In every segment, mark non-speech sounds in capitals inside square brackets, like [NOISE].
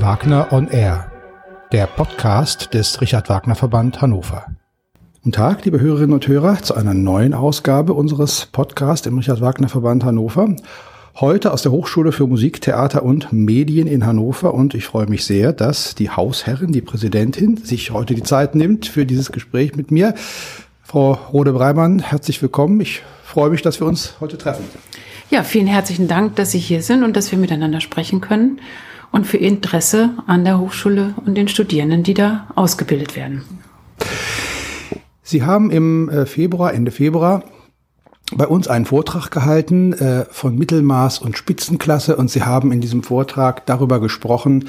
Wagner on Air, der Podcast des Richard Wagner Verband Hannover. Guten Tag, liebe Hörerinnen und Hörer, zu einer neuen Ausgabe unseres Podcasts im Richard Wagner Verband Hannover. Heute aus der Hochschule für Musik, Theater und Medien in Hannover und ich freue mich sehr, dass die Hausherrin, die Präsidentin, sich heute die Zeit nimmt für dieses Gespräch mit mir. Frau Rode-Breimann, herzlich willkommen. Ich freue mich, dass wir uns heute treffen. Ja, vielen herzlichen Dank, dass Sie hier sind und dass wir miteinander sprechen können und für Ihr Interesse an der Hochschule und den Studierenden, die da ausgebildet werden. Sie haben im äh, Februar, Ende Februar, bei uns einen Vortrag gehalten äh, von Mittelmaß und Spitzenklasse und Sie haben in diesem Vortrag darüber gesprochen,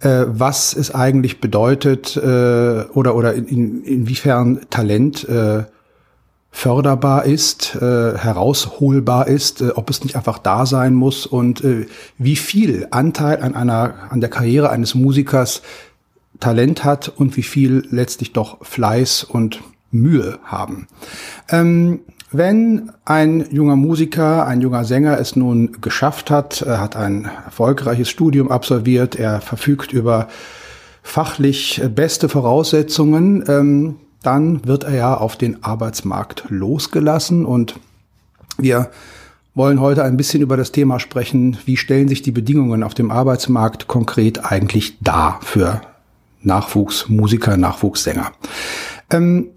äh, was es eigentlich bedeutet äh, oder, oder in, inwiefern Talent äh, förderbar ist, äh, herausholbar ist, äh, ob es nicht einfach da sein muss und äh, wie viel Anteil an einer an der Karriere eines Musikers Talent hat und wie viel letztlich doch Fleiß und Mühe haben. Ähm, wenn ein junger Musiker, ein junger Sänger es nun geschafft hat, er hat ein erfolgreiches Studium absolviert, er verfügt über fachlich beste Voraussetzungen, ähm, dann wird er ja auf den Arbeitsmarkt losgelassen und wir wollen heute ein bisschen über das Thema sprechen, wie stellen sich die Bedingungen auf dem Arbeitsmarkt konkret eigentlich dar für Nachwuchsmusiker, Nachwuchssänger. Ähm,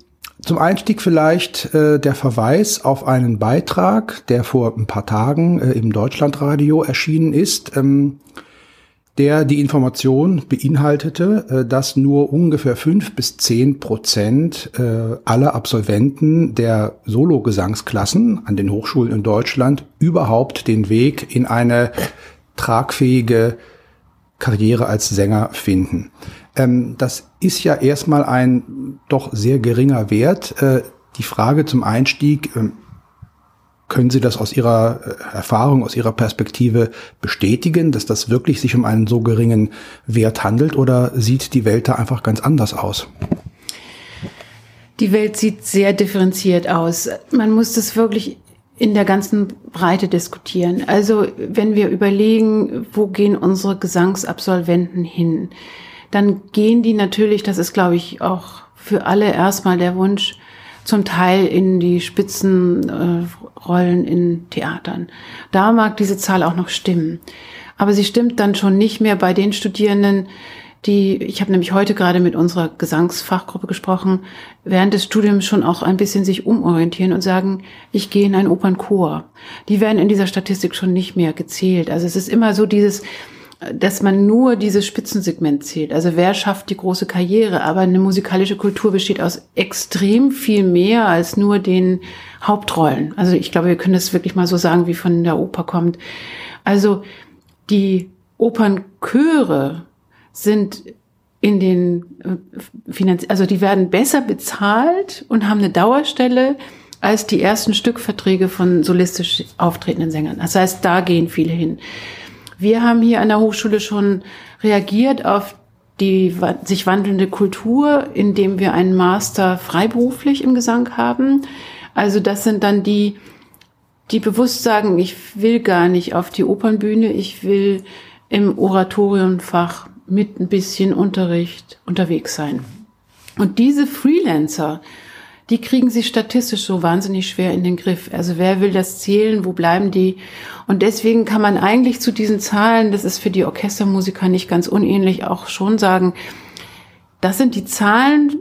zum Einstieg vielleicht äh, der Verweis auf einen Beitrag, der vor ein paar Tagen äh, im Deutschlandradio erschienen ist. Ähm, der die Information beinhaltete, äh, dass nur ungefähr fünf bis zehn Prozent äh, aller Absolventen der Sologesangsklassen an den Hochschulen in Deutschland überhaupt den Weg in eine tragfähige Karriere als Sänger finden. Ähm, das ist ja erstmal ein doch sehr geringer Wert. Äh, die Frage zum Einstieg, ähm, können Sie das aus Ihrer äh, Erfahrung, aus Ihrer Perspektive bestätigen, dass das wirklich sich um einen so geringen Wert handelt oder sieht die Welt da einfach ganz anders aus? Die Welt sieht sehr differenziert aus. Man muss das wirklich in der ganzen Breite diskutieren. Also wenn wir überlegen, wo gehen unsere Gesangsabsolventen hin, dann gehen die natürlich, das ist glaube ich auch für alle erstmal der Wunsch, zum Teil in die Spitzenrollen äh, in Theatern. Da mag diese Zahl auch noch stimmen. Aber sie stimmt dann schon nicht mehr bei den Studierenden, die, ich habe nämlich heute gerade mit unserer Gesangsfachgruppe gesprochen, während des Studiums schon auch ein bisschen sich umorientieren und sagen, ich gehe in einen Opernchor. Die werden in dieser Statistik schon nicht mehr gezählt. Also es ist immer so dieses, dass man nur dieses Spitzensegment zählt. Also wer schafft die große Karriere? Aber eine musikalische Kultur besteht aus extrem viel mehr als nur den Hauptrollen. Also ich glaube, wir können das wirklich mal so sagen, wie von der Oper kommt. Also die Opernchöre sind in den äh, Finanz also die werden besser bezahlt und haben eine Dauerstelle als die ersten Stückverträge von solistisch auftretenden Sängern. Das heißt, da gehen viele hin. Wir haben hier an der Hochschule schon reagiert auf die sich wandelnde Kultur, indem wir einen Master freiberuflich im Gesang haben. Also das sind dann die, die bewusst sagen, ich will gar nicht auf die Opernbühne, ich will im Oratoriumfach mit ein bisschen Unterricht unterwegs sein. Und diese Freelancer, die kriegen sie statistisch so wahnsinnig schwer in den Griff. Also wer will das zählen, wo bleiben die? Und deswegen kann man eigentlich zu diesen Zahlen, das ist für die Orchestermusiker nicht ganz unähnlich, auch schon sagen, das sind die Zahlen,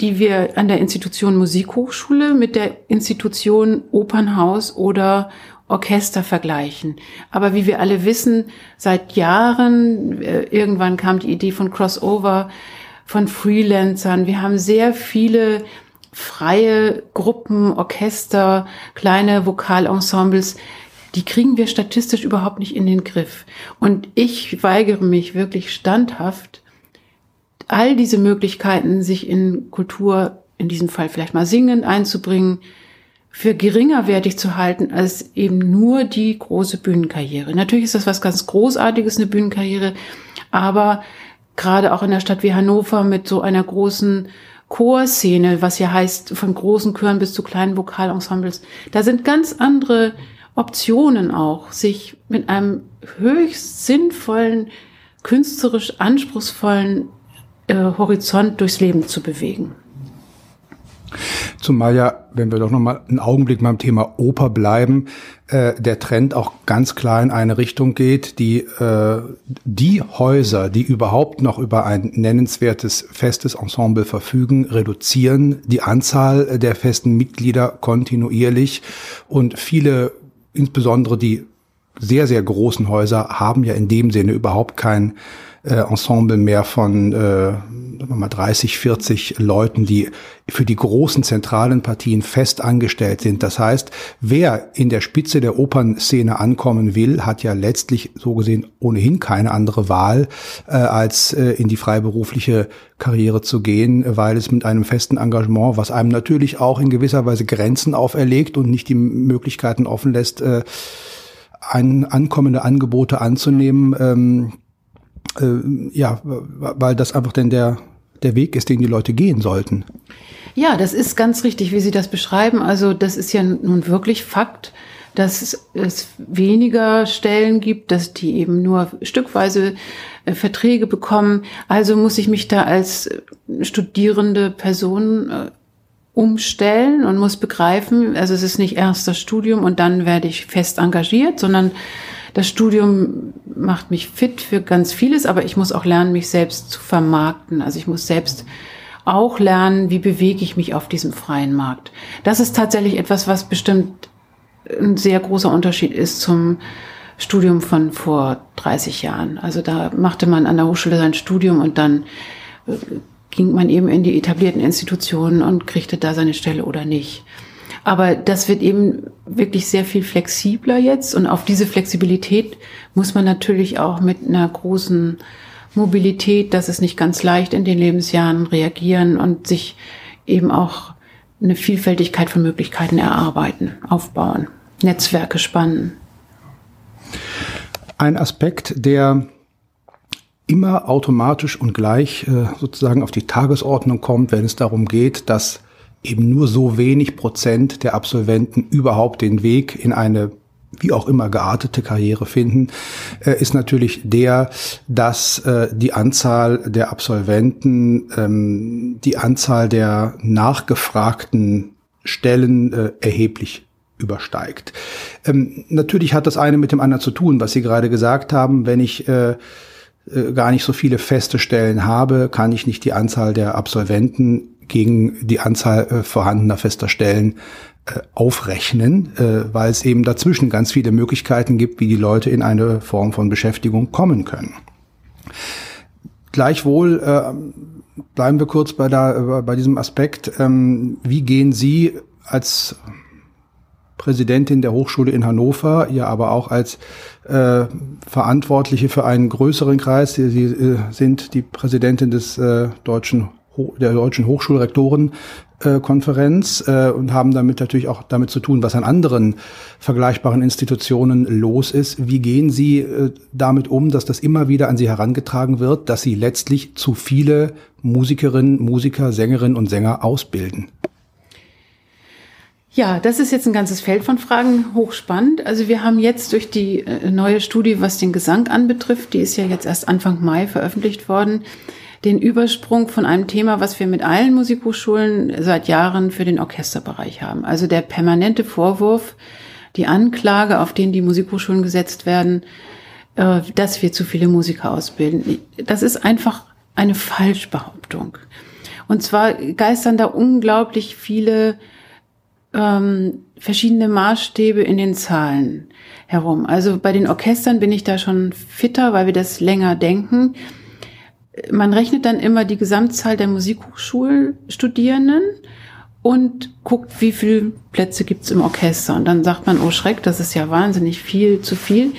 die wir an der Institution Musikhochschule mit der Institution Opernhaus oder Orchester vergleichen. Aber wie wir alle wissen, seit Jahren, äh, irgendwann kam die Idee von Crossover, von Freelancern. Wir haben sehr viele freie Gruppen, Orchester, kleine Vokalensembles, die kriegen wir statistisch überhaupt nicht in den Griff. Und ich weigere mich wirklich standhaft, all diese Möglichkeiten, sich in Kultur, in diesem Fall vielleicht mal singen, einzubringen, für geringerwertig zu halten als eben nur die große Bühnenkarriere. Natürlich ist das was ganz Großartiges, eine Bühnenkarriere, aber gerade auch in der Stadt wie Hannover mit so einer großen Chorszene, was ja heißt, von großen Chören bis zu kleinen Vokalensembles, da sind ganz andere Optionen auch, sich mit einem höchst sinnvollen künstlerisch anspruchsvollen äh, Horizont durchs Leben zu bewegen. Zumal ja, wenn wir doch noch mal einen Augenblick beim Thema Oper bleiben, äh, der Trend auch ganz klar in eine Richtung geht, die äh, die Häuser, die überhaupt noch über ein nennenswertes festes Ensemble verfügen, reduzieren die Anzahl der festen Mitglieder kontinuierlich. Und viele, insbesondere die sehr, sehr großen Häuser, haben ja in dem Sinne überhaupt kein äh, Ensemble mehr von äh, sagen wir mal 30, 40 Leuten, die für die großen zentralen Partien fest angestellt sind. Das heißt, wer in der Spitze der Opernszene ankommen will, hat ja letztlich so gesehen ohnehin keine andere Wahl, äh, als äh, in die freiberufliche Karriere zu gehen, weil es mit einem festen Engagement, was einem natürlich auch in gewisser Weise Grenzen auferlegt und nicht die Möglichkeiten offen lässt, äh, ein, ankommende Angebote anzunehmen, ähm, äh, ja, weil das einfach denn der, der Weg ist, den die Leute gehen sollten. Ja, das ist ganz richtig, wie Sie das beschreiben. Also das ist ja nun wirklich Fakt, dass es weniger Stellen gibt, dass die eben nur stückweise äh, Verträge bekommen. Also muss ich mich da als studierende Person äh, umstellen und muss begreifen, also es ist nicht erst das Studium und dann werde ich fest engagiert, sondern das Studium macht mich fit für ganz vieles, aber ich muss auch lernen, mich selbst zu vermarkten. Also ich muss selbst auch lernen, wie bewege ich mich auf diesem freien Markt. Das ist tatsächlich etwas, was bestimmt ein sehr großer Unterschied ist zum Studium von vor 30 Jahren. Also da machte man an der Hochschule sein Studium und dann äh, ging man eben in die etablierten Institutionen und kriegte da seine Stelle oder nicht. Aber das wird eben wirklich sehr viel flexibler jetzt und auf diese Flexibilität muss man natürlich auch mit einer großen Mobilität, das ist nicht ganz leicht in den Lebensjahren, reagieren und sich eben auch eine Vielfältigkeit von Möglichkeiten erarbeiten, aufbauen, Netzwerke spannen. Ein Aspekt, der immer automatisch und gleich äh, sozusagen auf die Tagesordnung kommt, wenn es darum geht, dass eben nur so wenig Prozent der Absolventen überhaupt den Weg in eine wie auch immer geartete Karriere finden, äh, ist natürlich der, dass äh, die Anzahl der Absolventen, ähm, die Anzahl der nachgefragten Stellen äh, erheblich übersteigt. Ähm, natürlich hat das eine mit dem anderen zu tun, was Sie gerade gesagt haben. Wenn ich gar nicht so viele feste Stellen habe, kann ich nicht die Anzahl der Absolventen gegen die Anzahl äh, vorhandener fester Stellen äh, aufrechnen, äh, weil es eben dazwischen ganz viele Möglichkeiten gibt, wie die Leute in eine Form von Beschäftigung kommen können. Gleichwohl bleiben wir kurz bei, der, bei diesem Aspekt. Ähm, wie gehen Sie als Präsidentin der Hochschule in Hannover, ja aber auch als äh, Verantwortliche für einen größeren Kreis. Sie, Sie äh, sind die Präsidentin des Deutschen der Deutschen Hochschulrektorenkonferenz äh, äh, und haben damit natürlich auch damit zu tun, was an anderen vergleichbaren Institutionen los ist. Wie gehen Sie äh, damit um, dass das immer wieder an Sie herangetragen wird, dass Sie letztlich zu viele Musikerinnen, Musiker, Sängerinnen und Sänger ausbilden? Ja, das ist jetzt ein ganzes Feld von Fragen, hochspannend. Also wir haben jetzt durch die äh, neue Studie, was den Gesang anbetrifft, die ist ja jetzt erst Anfang Mai veröffentlicht worden, den Übersprung von einem Thema, was wir mit allen Musikhochschulen seit Jahren für den Orchesterbereich haben. Also der permanente Vorwurf, die Anklage, auf den die Musikhochschulen gesetzt werden, äh, dass wir zu viele Musiker ausbilden. Das ist einfach eine Falschbehauptung. Und zwar geistern da unglaublich viele ähm, verschiedene Maßstäbe in den Zahlen herum. Also bei den Orchestern bin ich da schon fitter, weil wir das länger denken man rechnet dann immer die Gesamtzahl der Musikhochschulstudierenden und guckt, wie viele Plätze gibt's im Orchester. Und dann sagt man, oh Schreck, das ist ja wahnsinnig viel, zu viel.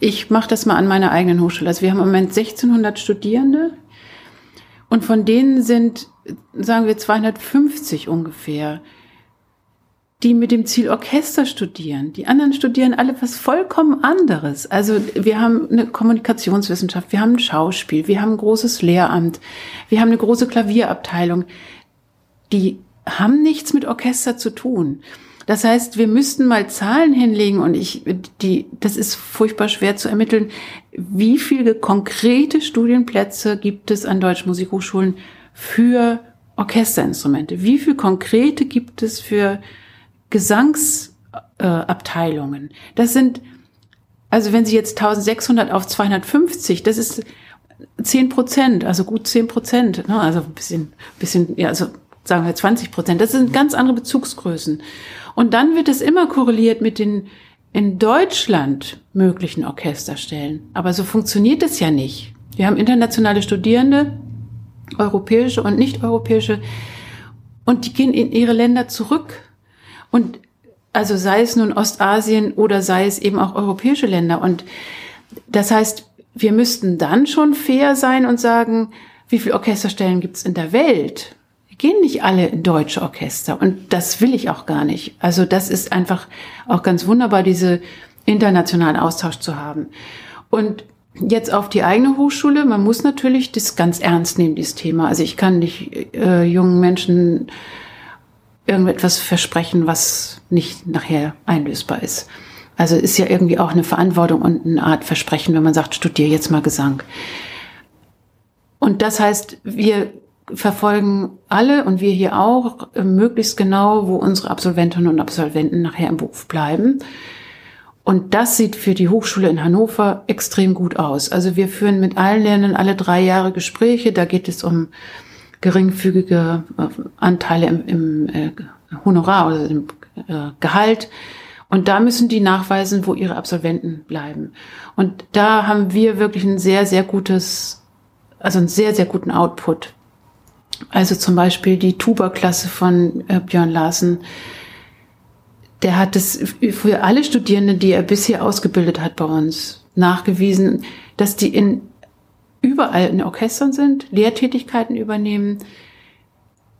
Ich mache das mal an meiner eigenen Hochschule. Also wir haben im Moment 1600 Studierende und von denen sind, sagen wir, 250 ungefähr die mit dem Ziel Orchester studieren. Die anderen studieren alle was vollkommen anderes. Also wir haben eine Kommunikationswissenschaft, wir haben ein Schauspiel, wir haben ein großes Lehramt, wir haben eine große Klavierabteilung. Die haben nichts mit Orchester zu tun. Das heißt, wir müssten mal Zahlen hinlegen und ich, die, das ist furchtbar schwer zu ermitteln. Wie viele konkrete Studienplätze gibt es an deutschen Musikhochschulen für Orchesterinstrumente? Wie viele konkrete gibt es für Gesangsabteilungen? Das sind, also wenn Sie jetzt 1600 auf 250, das ist 10 Prozent, also gut 10 Prozent, ne? also ein bisschen, bisschen, ja, also sagen wir 20 Prozent. Das sind ganz andere Bezugsgrößen. Und dann wird es immer korreliert mit den in Deutschland möglichen Orchesterstellen. Aber so funktioniert es ja nicht. Wir haben internationale Studierende, europäische und nicht-europäische, und die gehen in ihre Länder zurück. Und also sei es nun Ostasien oder sei es eben auch europäische Länder. Und das heißt, wir müssten dann schon fair sein und sagen, wie viele Orchesterstellen gibt es in der Welt? gehen nicht alle in deutsche Orchester und das will ich auch gar nicht. Also das ist einfach auch ganz wunderbar, diese internationalen Austausch zu haben. Und jetzt auf die eigene Hochschule, man muss natürlich das ganz ernst nehmen, dieses Thema. Also ich kann nicht äh, jungen Menschen irgendetwas versprechen, was nicht nachher einlösbar ist. Also ist ja irgendwie auch eine Verantwortung und eine Art Versprechen, wenn man sagt, studier jetzt mal Gesang. Und das heißt, wir verfolgen alle und wir hier auch möglichst genau, wo unsere Absolventinnen und Absolventen nachher im Beruf bleiben. Und das sieht für die Hochschule in Hannover extrem gut aus. Also wir führen mit allen Lernenden alle drei Jahre Gespräche. Da geht es um geringfügige äh, Anteile im, im äh, Honorar oder im äh, Gehalt. Und da müssen die nachweisen, wo ihre Absolventen bleiben. Und da haben wir wirklich ein sehr, sehr gutes, also einen sehr, sehr guten Output also zum Beispiel die Tuba-Klasse von äh, Björn Larsen. Der hat es für alle Studierenden, die er bisher ausgebildet hat bei uns, nachgewiesen, dass die in überall in Orchestern sind, Lehrtätigkeiten übernehmen.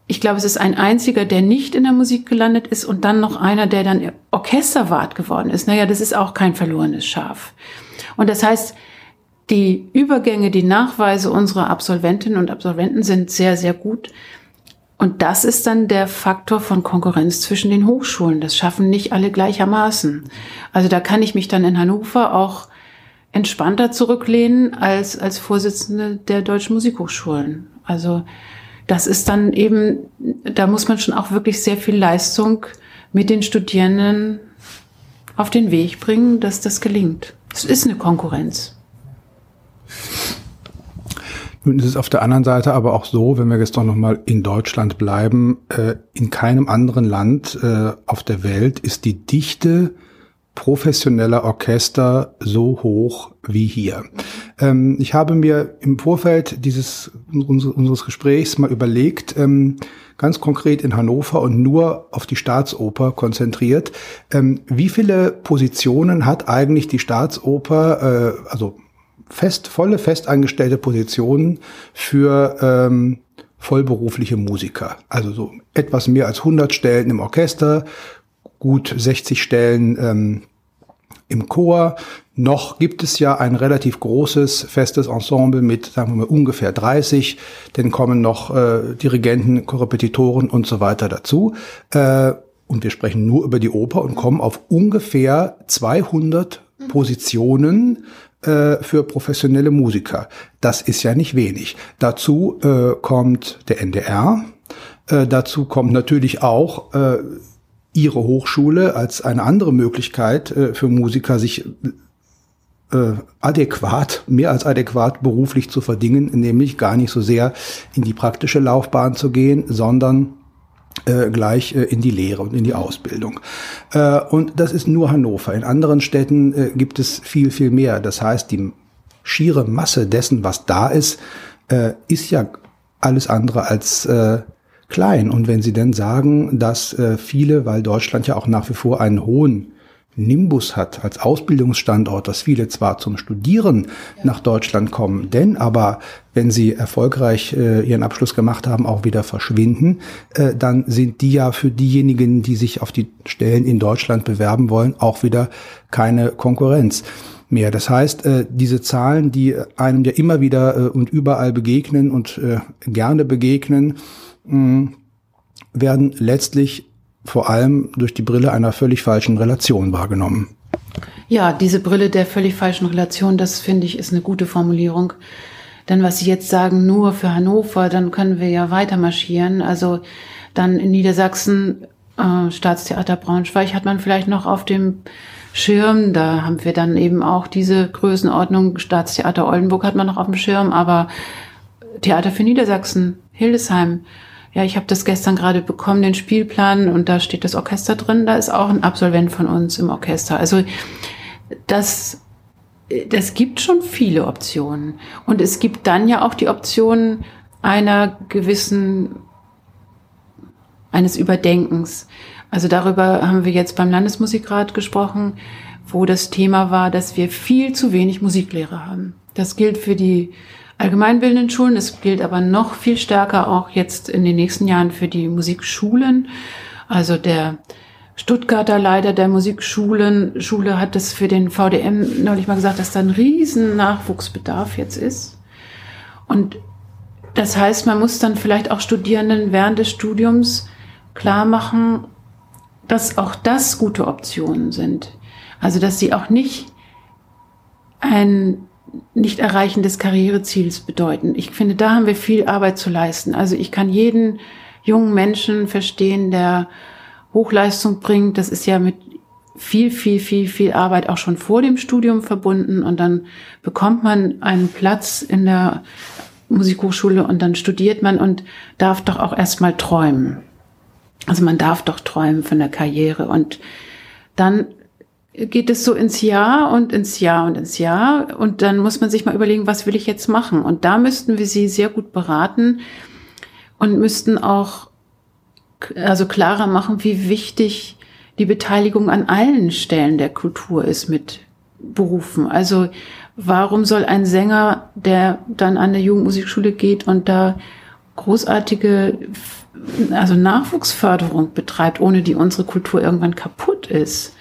Ich glaube, es ist ein einziger, der nicht in der Musik gelandet ist und dann noch einer, der dann Orchesterwart geworden ist. Naja, das ist auch kein verlorenes Schaf. Und das heißt, die Übergänge, die Nachweise unserer Absolventinnen und Absolventen sind sehr, sehr gut. Und das ist dann der Faktor von Konkurrenz zwischen den Hochschulen. Das schaffen nicht alle gleichermaßen. Also da kann ich mich dann in Hannover auch entspannter zurücklehnen als als Vorsitzende der deutschen Musikhochschulen. Also das ist dann eben, da muss man schon auch wirklich sehr viel Leistung mit den Studierenden auf den Weg bringen, dass das gelingt. Es ist eine Konkurrenz. Nun ist es auf der anderen Seite aber auch so, wenn wir jetzt doch nochmal in Deutschland bleiben, äh, in keinem anderen Land äh, auf der Welt ist die Dichte professioneller Orchester so hoch wie hier. Ähm, ich habe mir im Vorfeld dieses unseres Gesprächs mal überlegt, ähm, ganz konkret in Hannover und nur auf die Staatsoper konzentriert, ähm, wie viele Positionen hat eigentlich die Staatsoper, äh, also fest, volle festangestellte Positionen für ähm, vollberufliche Musiker. Also so etwas mehr als 100 Stellen im Orchester, gut 60 Stellen ähm, im Chor. Noch gibt es ja ein relativ großes festes Ensemble mit, sagen wir mal, ungefähr 30. Dann kommen noch äh, Dirigenten, Korrepetitoren und so weiter dazu. Äh, und wir sprechen nur über die Oper und kommen auf ungefähr 200 Positionen äh, für professionelle Musiker. Das ist ja nicht wenig. Dazu äh, kommt der NDR. Äh, dazu kommt natürlich auch äh, ihre Hochschule als eine andere Möglichkeit äh, für Musiker, sich äh, adäquat, mehr als adäquat beruflich zu verdingen, nämlich gar nicht so sehr in die praktische Laufbahn zu gehen, sondern äh, gleich äh, in die Lehre und in die Ausbildung. Äh, und das ist nur Hannover. In anderen Städten äh, gibt es viel, viel mehr. Das heißt, die schiere Masse dessen, was da ist, äh, ist ja alles andere als äh, klein. Und wenn Sie denn sagen, dass äh, viele, weil Deutschland ja auch nach wie vor einen hohen Nimbus hat als Ausbildungsstandort, dass viele zwar zum Studieren ja. nach Deutschland kommen, denn aber, wenn sie erfolgreich äh, ihren Abschluss gemacht haben, auch wieder verschwinden, äh, dann sind die ja für diejenigen, die sich auf die Stellen in Deutschland bewerben wollen, auch wieder keine Konkurrenz mehr. Das heißt, äh, diese Zahlen, die einem ja immer wieder äh, und überall begegnen und äh, gerne begegnen, mh, werden letztlich vor allem durch die Brille einer völlig falschen Relation wahrgenommen. Ja, diese Brille der völlig falschen Relation, das finde ich ist eine gute Formulierung. Denn was Sie jetzt sagen, nur für Hannover, dann können wir ja weiter marschieren. Also dann in Niedersachsen, äh, Staatstheater Braunschweig hat man vielleicht noch auf dem Schirm. Da haben wir dann eben auch diese Größenordnung. Staatstheater Oldenburg hat man noch auf dem Schirm, aber Theater für Niedersachsen, Hildesheim. Ja, ich habe das gestern gerade bekommen, den Spielplan, und da steht das Orchester drin. Da ist auch ein Absolvent von uns im Orchester. Also das, das gibt schon viele Optionen. Und es gibt dann ja auch die Option einer gewissen, eines Überdenkens. Also darüber haben wir jetzt beim Landesmusikrat gesprochen, wo das Thema war, dass wir viel zu wenig Musiklehrer haben. Das gilt für die allgemeinbildenden Schulen, es gilt aber noch viel stärker auch jetzt in den nächsten Jahren für die Musikschulen. Also der Stuttgarter Leiter der Musikschulen, Schule hat das für den VDM neulich mal gesagt, dass da ein riesen Nachwuchsbedarf jetzt ist. Und das heißt, man muss dann vielleicht auch Studierenden während des Studiums klar machen, dass auch das gute Optionen sind. Also, dass sie auch nicht ein Nicht-Erreichen des Karriereziels bedeuten. Ich finde, da haben wir viel Arbeit zu leisten. Also, ich kann jeden jungen Menschen verstehen, der Hochleistung bringt. Das ist ja mit viel, viel, viel, viel Arbeit auch schon vor dem Studium verbunden. Und dann bekommt man einen Platz in der Musikhochschule und dann studiert man und darf doch auch erstmal träumen. Also man darf doch träumen von der Karriere und dann geht es so ins Jahr und ins Jahr und ins Jahr und dann muss man sich mal überlegen, was will ich jetzt machen? Und da müssten wir sie sehr gut beraten und müssten auch also klarer machen, wie wichtig die Beteiligung an allen Stellen der Kultur ist mit Berufen. Also warum soll ein Sänger, der dann an der Jugendmusikschule geht und da großartige also Nachwuchsförderung betreibt, ohne die unsere Kultur irgendwann kaputt ist.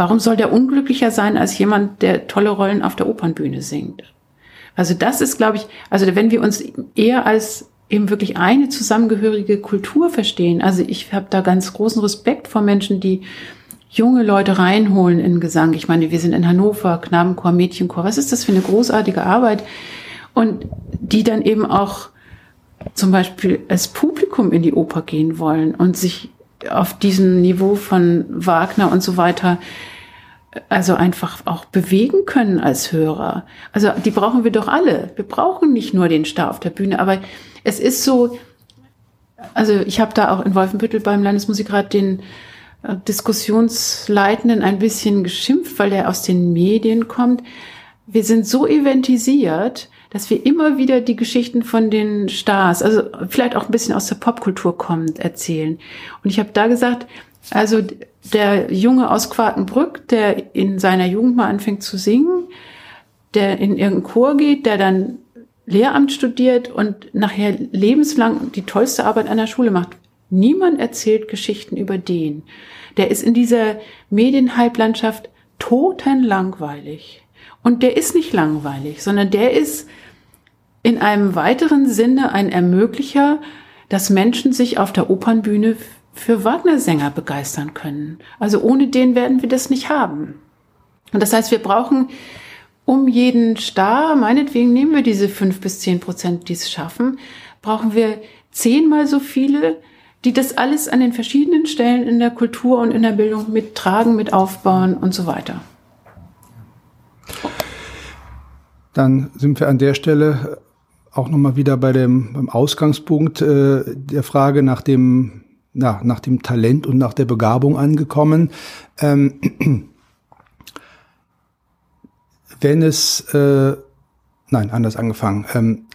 Warum soll der unglücklicher sein als jemand, der tolle Rollen auf der Opernbühne singt? Also das ist, glaube ich, also wenn wir uns eher als eben wirklich eine zusammengehörige Kultur verstehen. Also ich habe da ganz großen Respekt vor Menschen, die junge Leute reinholen in Gesang. Ich meine, wir sind in Hannover, Knabenchor, Mädchenchor. Was ist das für eine großartige Arbeit? Und die dann eben auch zum Beispiel als Publikum in die Oper gehen wollen und sich auf diesem Niveau von Wagner und so weiter also einfach auch bewegen können als Hörer. Also die brauchen wir doch alle. Wir brauchen nicht nur den Star auf der Bühne, aber es ist so, also ich habe da auch in Wolfenbüttel beim Landesmusikrat den äh, Diskussionsleitenden ein bisschen geschimpft, weil der aus den Medien kommt. Wir sind so eventisiert, dass wir immer wieder die Geschichten von den Stars, also vielleicht auch ein bisschen aus der Popkultur kommend, erzählen. Und ich habe da gesagt, also der Junge aus Quakenbrück, der in seiner Jugend mal anfängt zu singen, der in irgendeinen Chor geht, der dann Lehramt studiert und nachher lebenslang die tollste Arbeit an der Schule macht. Niemand erzählt Geschichten über den. Der ist in dieser Medienhalblandschaft totenlangweilig. Und der ist nicht langweilig, sondern der ist in einem weiteren Sinne ein Ermöglicher, dass Menschen sich auf der Opernbühne für Wagner-Sänger begeistern können. Also ohne den werden wir das nicht haben. Und das heißt, wir brauchen um jeden Star, meinetwegen nehmen wir diese fünf bis zehn Prozent, die es schaffen, brauchen wir zehnmal so viele, die das alles an den verschiedenen Stellen in der Kultur und in der Bildung mittragen, mit aufbauen und so weiter. Dann sind wir an der Stelle auch nochmal wieder bei dem beim Ausgangspunkt äh, der Frage nach dem, na, nach dem Talent und nach der Begabung angekommen. Ähm, [CLEARS THROAT] wenn es, äh, nein, anders angefangen. Ähm,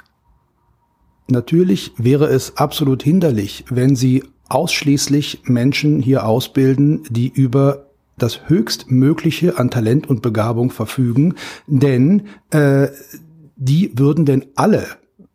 natürlich wäre es absolut hinderlich, wenn Sie ausschließlich Menschen hier ausbilden, die über das höchstmögliche an Talent und Begabung verfügen, denn äh, die würden denn alle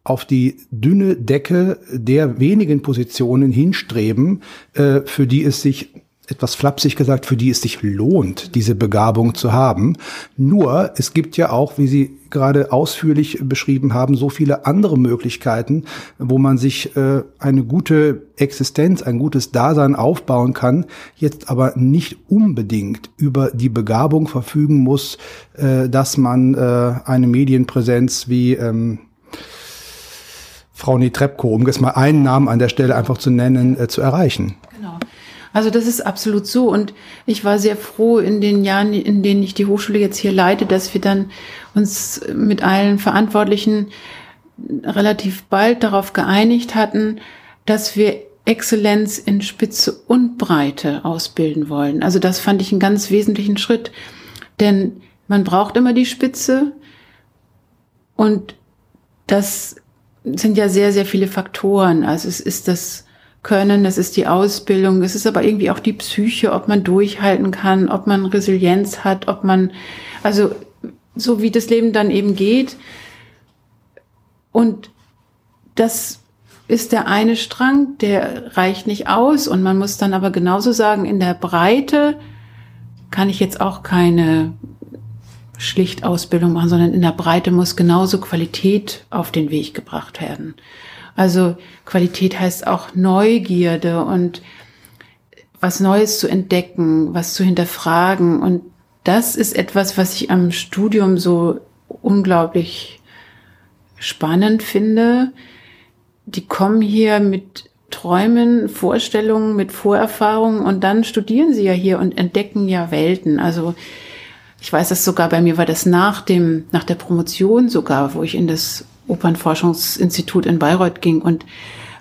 auf die dünne Decke der wenigen Positionen hinstreben, äh, für die es sich etwas flapsig gesagt, für die es sich lohnt, diese Begabung zu haben. Nur, es gibt ja auch, wie Sie gerade ausführlich beschrieben haben, so viele andere Möglichkeiten, wo man sich äh, eine gute Existenz, ein gutes Dasein aufbauen kann, jetzt aber nicht unbedingt über die Begabung verfügen muss, äh, dass man äh, eine Medienpräsenz wie ähm, Frau Netrebko, um jetzt mal einen Namen an der Stelle einfach zu nennen, äh, zu erreichen. Genau. Also das ist absolut so. Und ich war sehr froh in den Jahren, in denen ich die Hochschule jetzt hier leite, dass wir dann uns mit allen Verantwortlichen relativ bald darauf geeinigt hatten, dass wir Exzellenz in Spitze und Breite ausbilden wollen. Also das fand ich einen ganz wesentlichen Schritt. Denn man braucht immer die Spitze und das sind ja sehr, sehr viele Faktoren. Also es ist das können, es ist die Ausbildung, es ist aber irgendwie auch die Psyche, ob man durchhalten kann, ob man Resilienz hat, ob man, also so wie das Leben dann eben geht. Und das ist der eine Strang, der reicht nicht aus und man muss dann aber genauso sagen, in der Breite kann ich jetzt auch keine schlicht Ausbildung machen, sondern in der Breite muss genauso Qualität auf den Weg gebracht werden. Also Qualität heißt auch Neugierde und was Neues zu entdecken, was zu hinterfragen. Und das ist etwas, was ich am Studium so unglaublich spannend finde. Die kommen hier mit Träumen, Vorstellungen, mit Vorerfahrungen und dann studieren sie ja hier und entdecken ja Welten. Also ich weiß das sogar, bei mir war das nach dem, nach der Promotion sogar, wo ich in das Opernforschungsinstitut in Bayreuth ging und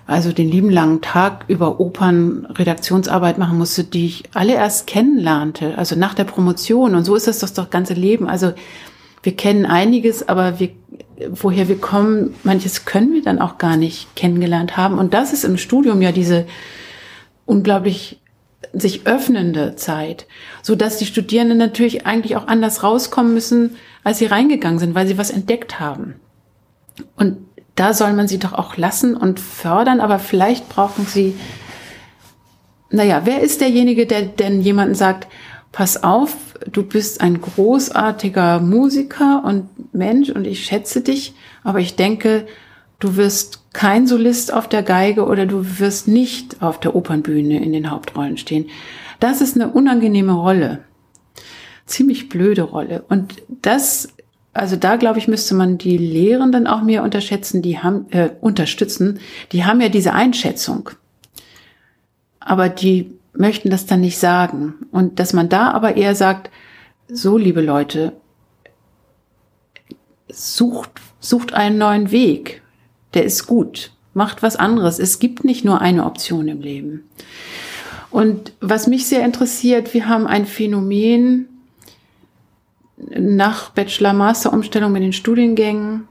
also den lieben langen Tag über Opernredaktionsarbeit machen musste, die ich alle erst kennenlernte, also nach der Promotion. Und so ist das doch das ganze Leben. Also wir kennen einiges, aber wir, woher wir kommen, manches können wir dann auch gar nicht kennengelernt haben. Und das ist im Studium ja diese unglaublich sich öffnende Zeit, so dass die Studierenden natürlich eigentlich auch anders rauskommen müssen, als sie reingegangen sind, weil sie was entdeckt haben. Und da soll man sie doch auch lassen und fördern, aber vielleicht brauchen sie, naja, wer ist derjenige, der denn jemanden sagt, pass auf, du bist ein großartiger Musiker und Mensch und ich schätze dich, aber ich denke, du wirst kein Solist auf der Geige oder du wirst nicht auf der Opernbühne in den Hauptrollen stehen. Das ist eine unangenehme Rolle. Ziemlich blöde Rolle. Und das also da glaube ich, müsste man die Lehrenden auch mehr unterschätzen, die haben, äh, unterstützen. Die haben ja diese Einschätzung. Aber die möchten das dann nicht sagen. Und dass man da aber eher sagt, so liebe Leute, sucht, sucht einen neuen Weg. Der ist gut. Macht was anderes. Es gibt nicht nur eine Option im Leben. Und was mich sehr interessiert, wir haben ein Phänomen, nach Bachelor-Master-Umstellung mit den Studiengängen.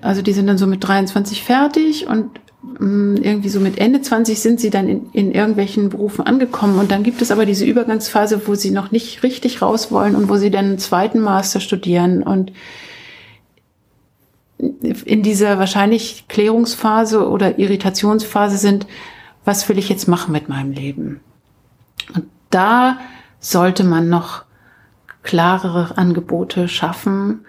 Also die sind dann so mit 23 fertig und mm, irgendwie so mit Ende 20 sind sie dann in, in irgendwelchen Berufen angekommen. Und dann gibt es aber diese Übergangsphase, wo sie noch nicht richtig raus wollen und wo sie dann einen zweiten Master studieren und in dieser wahrscheinlich Klärungsphase oder Irritationsphase sind, was will ich jetzt machen mit meinem Leben? Und da sollte man noch klarere Angebote schaffen.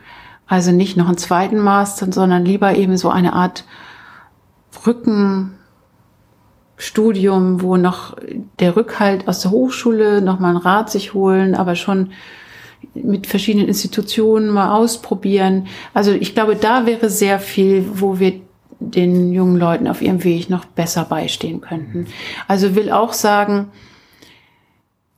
Also nicht noch einen zweiten Master, sondern lieber eben so eine Art Rückenstudium, wo noch der Rückhalt aus der Hochschule noch mal einen Rat sich holen, aber schon mit verschiedenen Institutionen mal ausprobieren. Also ich glaube, da wäre sehr viel, wo wir den jungen Leuten auf ihrem Weg noch besser beistehen könnten. Also will auch sagen,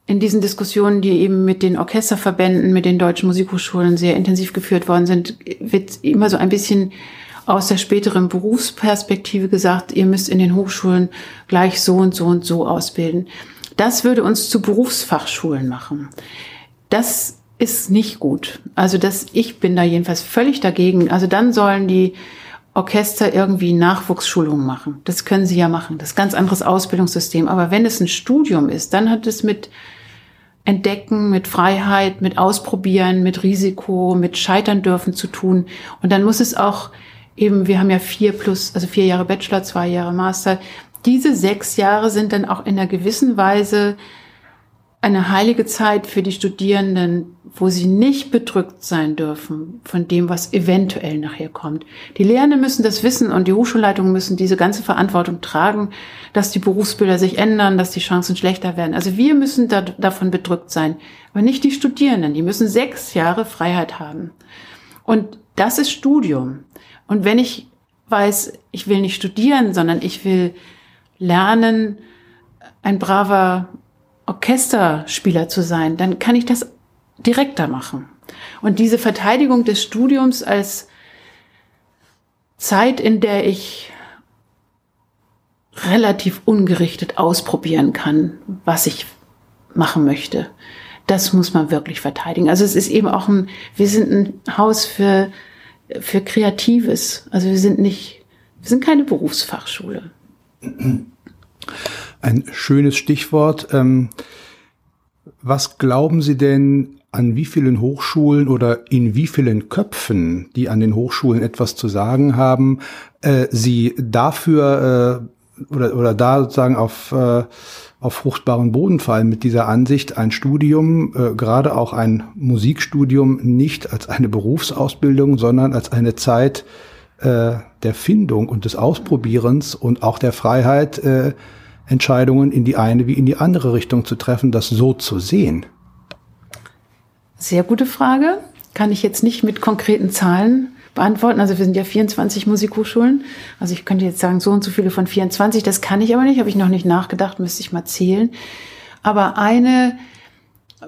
in diesen Diskussionen, die eben mit den Orchesterverbänden, mit den deutschen Musikhochschulen sehr intensiv geführt worden sind, wird immer so ein bisschen aus der späteren Berufsperspektive gesagt, ihr müsst in den Hochschulen gleich so und so und so ausbilden. Das würde uns zu Berufsfachschulen machen. Das ist nicht gut. Also das, ich bin da jedenfalls völlig dagegen. Also dann sollen die Orchester irgendwie Nachwuchsschulungen machen. Das können sie ja machen. Das ist ganz anderes Ausbildungssystem. Aber wenn es ein Studium ist, dann hat es mit Entdecken, mit Freiheit, mit Ausprobieren, mit Risiko, mit Scheitern dürfen zu tun. Und dann muss es auch eben, wir haben ja vier plus, also vier Jahre Bachelor, zwei Jahre Master, diese sechs Jahre sind dann auch in einer gewissen Weise eine heilige Zeit für die Studierenden, wo sie nicht bedrückt sein dürfen von dem, was eventuell nachher kommt. Die Lehrenden müssen das wissen und die Hochschulleitungen müssen diese ganze Verantwortung tragen, dass die Berufsbilder sich ändern, dass die Chancen schlechter werden. Also wir müssen da, davon bedrückt sein, aber nicht die Studierenden. Die müssen sechs Jahre Freiheit haben. Und das ist Studium. Und wenn ich weiß, ich will nicht studieren, sondern ich will lernen, ein braver Orchesterspieler zu sein, dann kann ich das direkter machen. Und diese Verteidigung des Studiums als Zeit, in der ich relativ ungerichtet ausprobieren kann, was ich machen möchte. Das muss man wirklich verteidigen. Also es ist eben auch ein, wir sind ein Haus für, für Kreatives. Also wir sind nicht, wir sind keine Berufsfachschule. Ein schönes Stichwort. Ähm, was glauben Sie denn, an wie vielen Hochschulen oder in wie vielen Köpfen, die an den Hochschulen etwas zu sagen haben, äh, Sie dafür äh, oder, oder da sozusagen auf, äh, auf fruchtbaren Boden fallen mit dieser Ansicht, ein Studium, äh, gerade auch ein Musikstudium, nicht als eine Berufsausbildung, sondern als eine Zeit äh, der Findung und des Ausprobierens und auch der Freiheit, äh, Entscheidungen in die eine wie in die andere Richtung zu treffen, das so zu sehen? Sehr gute Frage. Kann ich jetzt nicht mit konkreten Zahlen beantworten. Also wir sind ja 24 Musikhochschulen. Also ich könnte jetzt sagen, so und so viele von 24. Das kann ich aber nicht, habe ich noch nicht nachgedacht, müsste ich mal zählen. Aber eine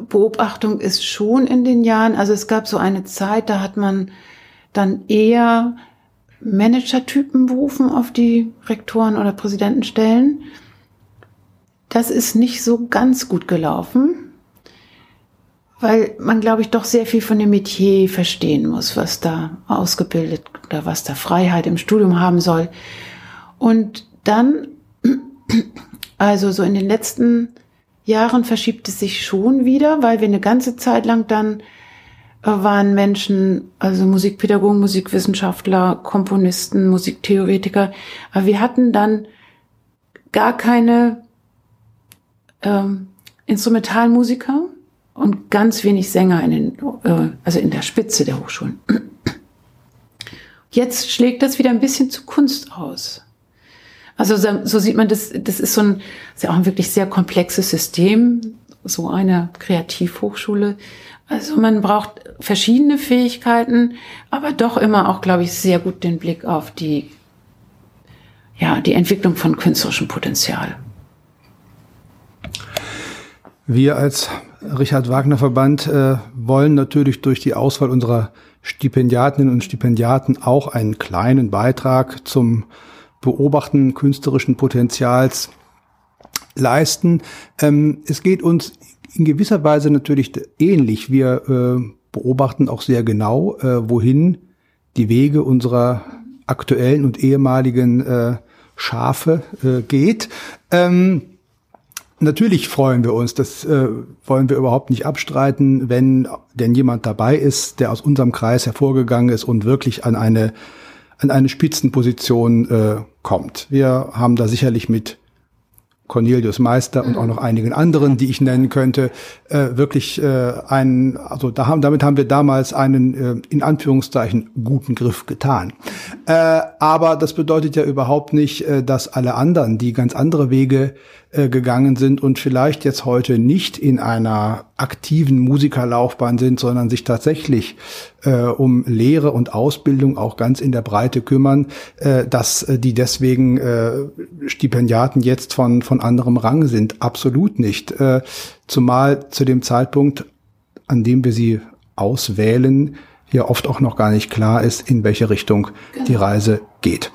Beobachtung ist schon in den Jahren, also es gab so eine Zeit, da hat man dann eher Managertypen berufen auf die Rektoren oder Präsidentenstellen. Das ist nicht so ganz gut gelaufen, weil man, glaube ich, doch sehr viel von dem Metier verstehen muss, was da ausgebildet oder was da Freiheit im Studium haben soll. Und dann, [CLEARS THROAT] also so in den letzten Jahren verschiebt es sich schon wieder, weil wir eine ganze Zeit lang dann äh, waren Menschen, also Musikpädagogen, Musikwissenschaftler, Komponisten, Musiktheoretiker, aber wir hatten dann gar keine ähm, Instrumentalmusiker und ganz wenig Sänger in den, äh, also in der Spitze der Hochschulen. Jetzt schlägt das wieder ein bisschen zu Kunst aus. Also so, sieht man das, das ist so ein, ist ja auch ein wirklich sehr komplexes System, so eine Kreativhochschule. Also man braucht verschiedene Fähigkeiten, aber doch immer auch, glaube ich, sehr gut den Blick auf die, ja, die Entwicklung von künstlerischem Potenzial. Wir als Richard Wagner Verband äh, wollen natürlich durch die Auswahl unserer Stipendiatinnen und Stipendiaten auch einen kleinen Beitrag zum Beobachten künstlerischen Potenzials leisten. Ähm, es geht uns in gewisser Weise natürlich ähnlich. Wir äh, beobachten auch sehr genau, äh, wohin die Wege unserer aktuellen und ehemaligen äh, Schafe äh, geht. Ähm, Natürlich freuen wir uns, das äh, wollen wir überhaupt nicht abstreiten, wenn denn jemand dabei ist, der aus unserem Kreis hervorgegangen ist und wirklich an eine, an eine Spitzenposition äh, kommt. Wir haben da sicherlich mit Cornelius Meister und auch noch einigen anderen, die ich nennen könnte, äh, wirklich äh, einen, also da haben, damit haben wir damals einen äh, in Anführungszeichen guten Griff getan. Äh, aber das bedeutet ja überhaupt nicht, äh, dass alle anderen, die ganz andere Wege äh, gegangen sind und vielleicht jetzt heute nicht in einer aktiven Musikerlaufbahn sind, sondern sich tatsächlich äh, um Lehre und Ausbildung auch ganz in der Breite kümmern, äh, dass äh, die deswegen äh, Stipendiaten jetzt von, von anderem Rang sind. Absolut nicht. Äh, zumal zu dem Zeitpunkt, an dem wir sie auswählen, ja oft auch noch gar nicht klar ist, in welche Richtung genau. die Reise geht.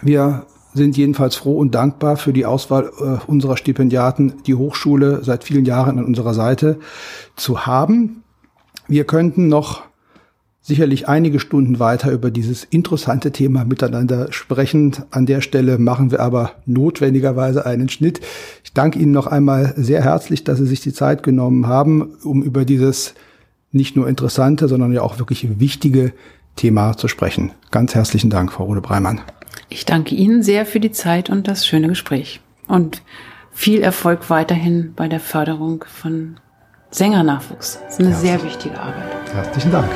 Wir sind jedenfalls froh und dankbar für die Auswahl äh, unserer Stipendiaten, die Hochschule seit vielen Jahren an unserer Seite zu haben. Wir könnten noch sicherlich einige Stunden weiter über dieses interessante Thema miteinander sprechen. An der Stelle machen wir aber notwendigerweise einen Schnitt. Ich danke Ihnen noch einmal sehr herzlich, dass Sie sich die Zeit genommen haben, um über dieses nicht nur interessante, sondern ja auch wirklich wichtige Thema zu sprechen. Ganz herzlichen Dank, Frau Rode Breimann. Ich danke Ihnen sehr für die Zeit und das schöne Gespräch. Und viel Erfolg weiterhin bei der Förderung von Sängernachwuchs. Das ist eine Herzlich. sehr wichtige Arbeit. Herzlichen Dank.